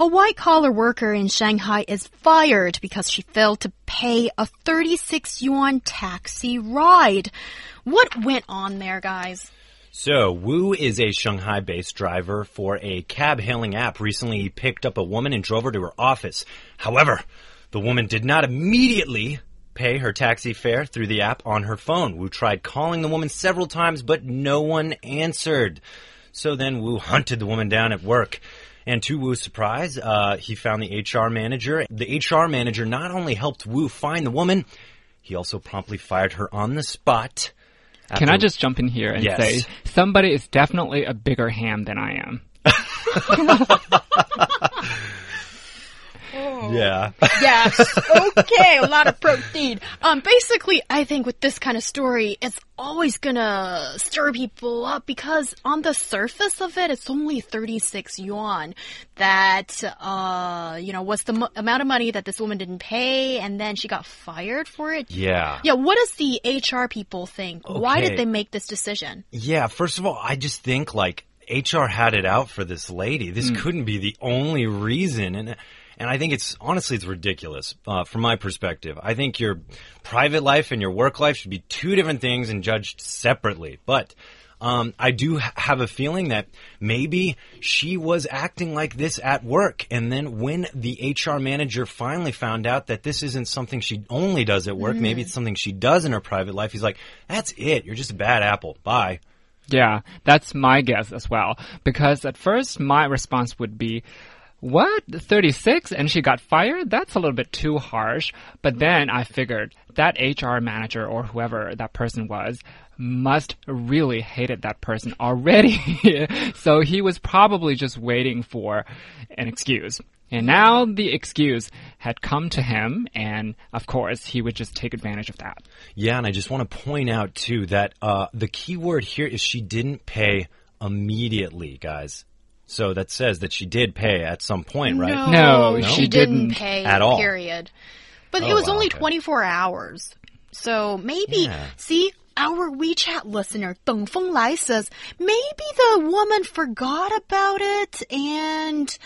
A white collar worker in Shanghai is fired because she failed to pay a 36 yuan taxi ride. What went on there, guys? So, Wu is a Shanghai based driver for a cab hailing app. Recently, he picked up a woman and drove her to her office. However, the woman did not immediately pay her taxi fare through the app on her phone. Wu tried calling the woman several times, but no one answered. So then Wu hunted the woman down at work. And to Wu's surprise, uh, he found the HR manager. The HR manager not only helped Wu find the woman, he also promptly fired her on the spot. Can I just jump in here and Yes. say somebody is definitely a bigger ham than I am? Yeah. Yes. Okay, a lot of protein. Um, basically, I think with this kind of story, it's always gonna stir people up because on the surface of it, it's only 36 yuan that, uh, you know, was the mo- amount of money that this woman didn't pay and then she got fired for it. Yeah. Yeah, what does the HR people think? Why did they make this decision? Yeah, first of all, I just think like HR had it out for this lady. This couldn't be the only reason, and and I think it's honestly it's ridiculous uh, from my perspective. I think your private life and your work life should be two different things and judged separately. But um, I do ha- have a feeling that maybe she was acting like this at work, and then when the HR manager finally found out that this isn't something she only does at work, maybe it's something she does in her private life, he's like, "That's it. You're just a bad apple. Bye." Yeah, that's my guess as well. Because at first, my response would be, what? 36 and she got fired? That's a little bit too harsh. But then I figured that HR manager or whoever that person was must really hated that person already. so he was probably just waiting for an excuse. And now the excuse had come to him, and of course, he would just take advantage of that. Yeah, and I just want to point out too that uh, the key word here is she didn't pay immediately, guys. So that says that she did pay at some point, right? No, she she didn't didn't pay at all. Period. But oh, it Oh, was wow, only okay. 24 hours. So maybe, Yeah. see, our WeChat listener, Deng Feng Lai says, maybe the woman forgot about it and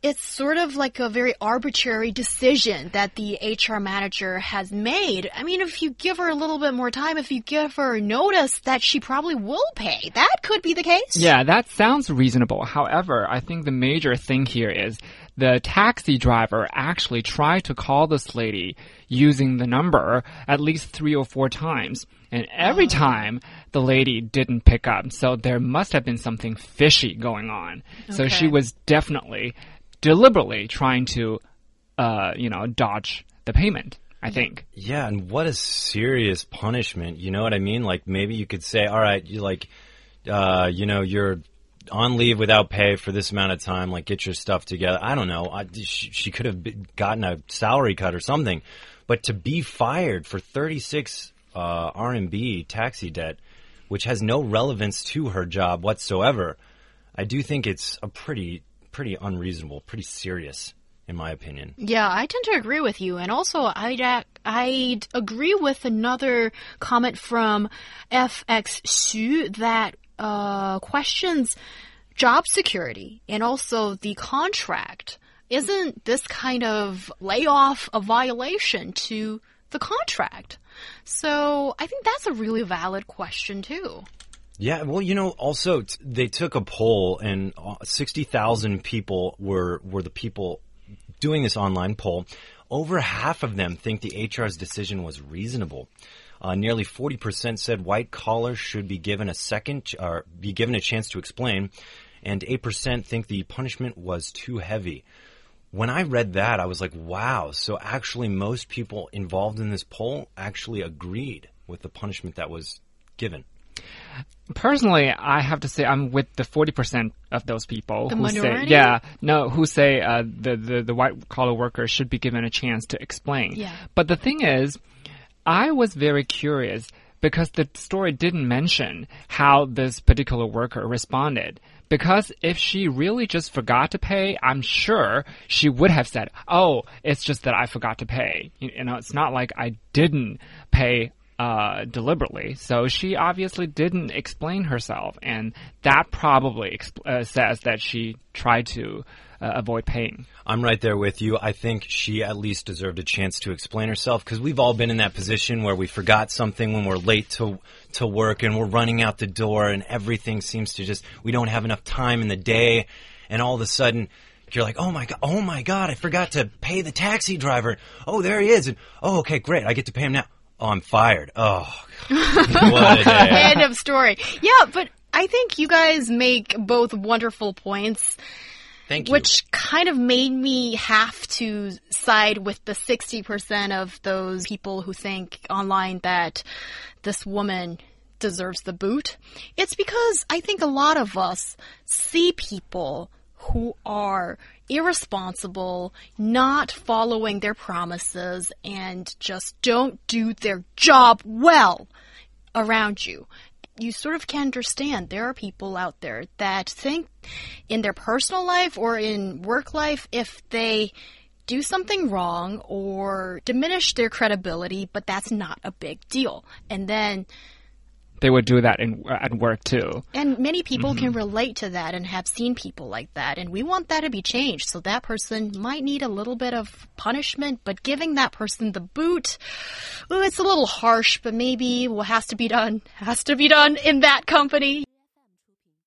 it's sort of like a very arbitrary decision that the HR manager has made. I mean, if you give her a little bit more time, if you give her notice that she probably will pay, that could be the case. Yeah, that sounds reasonable. However, I think the major thing here is the taxi driver actually tried to call this lady using the number at least three or four times. And every oh. time the lady didn't pick up. So there must have been something fishy going on. So she was definitely deliberately trying to, uh, you know, dodge the payment, I think. Yeah, and what a serious punishment. You know what I mean? Like maybe you could say, all right, you like, uh, you know, you're on leave without pay for this amount of time. Like get your stuff together. I don't know. I, she, she could have gotten a salary cut or something, but to be fired for 36 uh, RMB taxi debt, which has no relevance to her job whatsoever, I do think it's a pretty, pretty unreasonable, pretty serious, in my opinion. Yeah, I tend to agree with you. And also, I'd, I'd agree with another comment from FX Xu that uh, questions job security and also the contract. Isn't this kind of layoff a violation to the contract? So I think that's a really valid question, too. Yeah, well, you know, also t- they took a poll, and uh, sixty thousand people were were the people doing this online poll. Over half of them think the HR's decision was reasonable. Uh, nearly forty percent said white collars should be given a second ch- or be given a chance to explain, and eight percent think the punishment was too heavy. When I read that, I was like, wow. So actually, most people involved in this poll actually agreed with the punishment that was given. Personally, I have to say I'm with the 40% of those people The who minority? say, yeah, no, who say uh, the, the, the white collar workers should be given a chance to explain. Yeah. But the thing is, I was very curious because the story didn't mention how this particular worker responded. Because if she really just forgot to pay, I'm sure she would have said, Oh, it's just that I forgot to pay. You know, it's not like I didn't pay uh, deliberately. So she obviously didn't explain herself, and that probably uh, says that she tried to uh, avoid paying. I'm right there with you. I think she at least deserved a chance to explain herself because we've all been in that position where we forgot something when we're late to to work and we're running out the door and everything seems to just we don't have enough time in the day and all of a sudden you're like, oh my god, oh my god, I forgot to pay the taxi driver. Oh, there he is, and oh, okay, great, I get to pay him now. Oh, I'm fired. Oh, what a day. End of story. Yeah, but I think you guys make both wonderful points. Thank you. Which kind of made me have to side with the 60% of those people who think online that this woman deserves the boot. It's because I think a lot of us see people who are irresponsible, not following their promises, and just don't do their job well around you you sort of can understand there are people out there that think in their personal life or in work life if they do something wrong or diminish their credibility, but that's not a big deal. And then they would do that in, at work too. And many people mm -hmm. can relate to that and have seen people like that. And we want that to be changed. So that person might need a little bit of punishment, but giving that person the boot, ooh, it's a little harsh, but maybe what has to be done has to be done in that company.